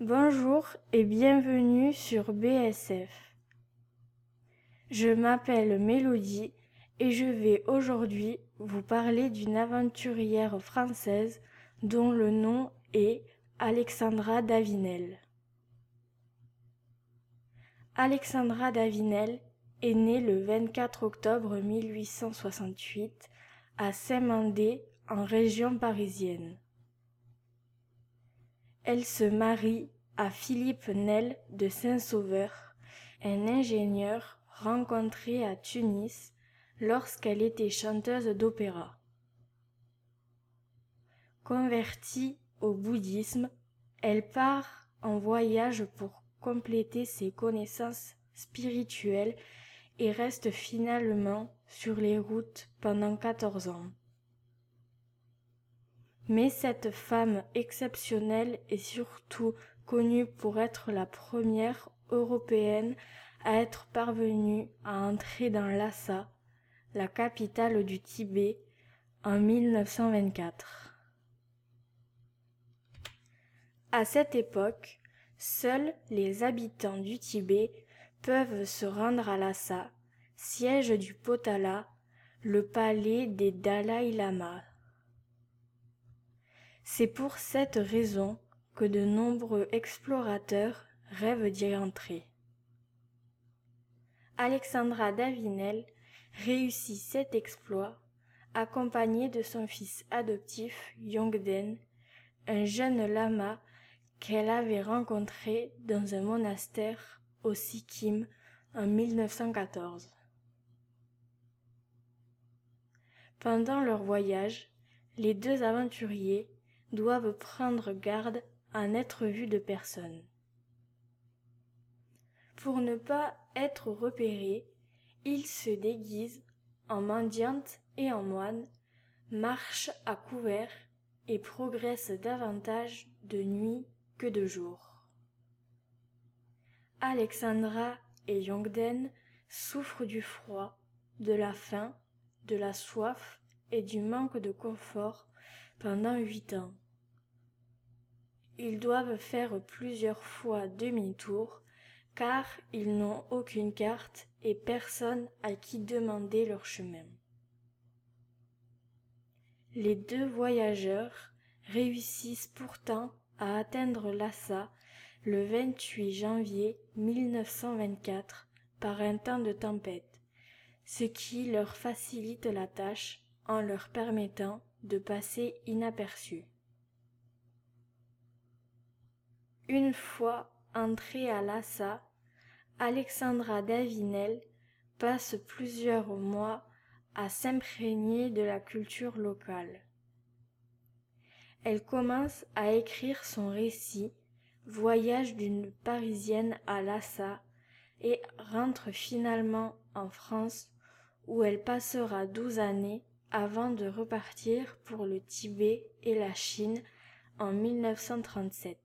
Bonjour et bienvenue sur BSF. Je m'appelle Mélodie et je vais aujourd'hui vous parler d'une aventurière française dont le nom est Alexandra Davinel. Alexandra Davinel est née le 24 octobre 1868 à Saint-Mandé en région parisienne. Elle se marie à Philippe Nel de Saint-Sauveur, un ingénieur rencontré à Tunis lorsqu'elle était chanteuse d'opéra. Convertie au bouddhisme, elle part en voyage pour compléter ses connaissances spirituelles et reste finalement sur les routes pendant 14 ans. Mais cette femme exceptionnelle est surtout connue pour être la première européenne à être parvenue à entrer dans Lhasa, la capitale du Tibet, en 1924. À cette époque, seuls les habitants du Tibet peuvent se rendre à Lhasa, siège du Potala, le palais des Dalai Lama. C'est pour cette raison que de nombreux explorateurs rêvent d'y entrer. Alexandra Davinel réussit cet exploit accompagnée de son fils adoptif Yongden, un jeune lama qu'elle avait rencontré dans un monastère au Sikkim en 1914. Pendant leur voyage, les deux aventuriers doivent prendre garde à n'être vus de personne. Pour ne pas être repérés, ils se déguisent en mendiantes et en moines, marchent à couvert et progressent davantage de nuit que de jour. Alexandra et Yongden souffrent du froid, de la faim, de la soif et du manque de confort pendant huit ans. Ils doivent faire plusieurs fois demi-tour car ils n'ont aucune carte et personne à qui demander leur chemin. Les deux voyageurs réussissent pourtant à atteindre Lhasa le 28 janvier 1924 par un temps de tempête, ce qui leur facilite la tâche en leur permettant de passer inaperçus. Une fois entrée à Lhasa, Alexandra Davinel passe plusieurs mois à s'imprégner de la culture locale. Elle commence à écrire son récit Voyage d'une Parisienne à Lhasa et rentre finalement en France où elle passera douze années avant de repartir pour le Tibet et la Chine en 1937.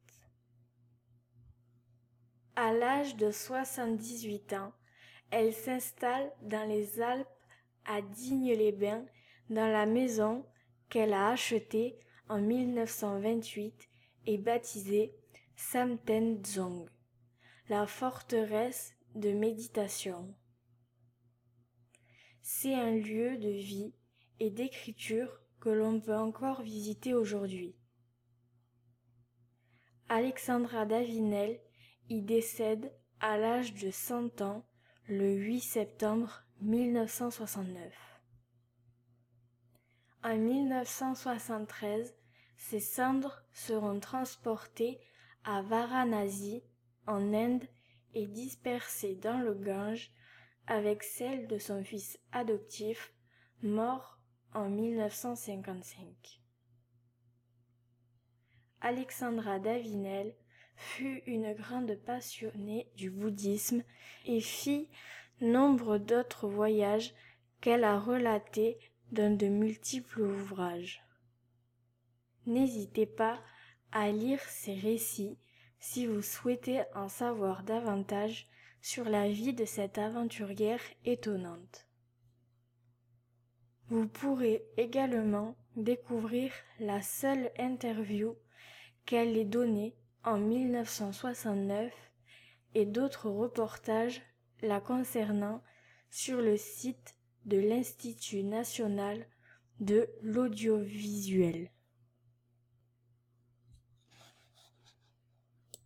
À l'âge de 78 ans, elle s'installe dans les Alpes à Digne-les-Bains dans la maison qu'elle a achetée en 1928 et baptisée Samten Dzong, la forteresse de méditation. C'est un lieu de vie et d'écriture que l'on peut encore visiter aujourd'hui. Alexandra Davinel y décède à l'âge de 100 ans le 8 septembre 1969. En 1973, ses cendres seront transportées à Varanasi, en Inde, et dispersées dans le Gange avec celles de son fils adoptif, mort en 1955. Alexandra Davinel fut une grande passionnée du bouddhisme et fit nombre d'autres voyages qu'elle a relatés dans de multiples ouvrages. N'hésitez pas à lire ces récits si vous souhaitez en savoir davantage sur la vie de cette aventurière étonnante. Vous pourrez également découvrir la seule interview qu'elle ait donnée en 1969 et d'autres reportages la concernant sur le site de l'Institut national de l'audiovisuel.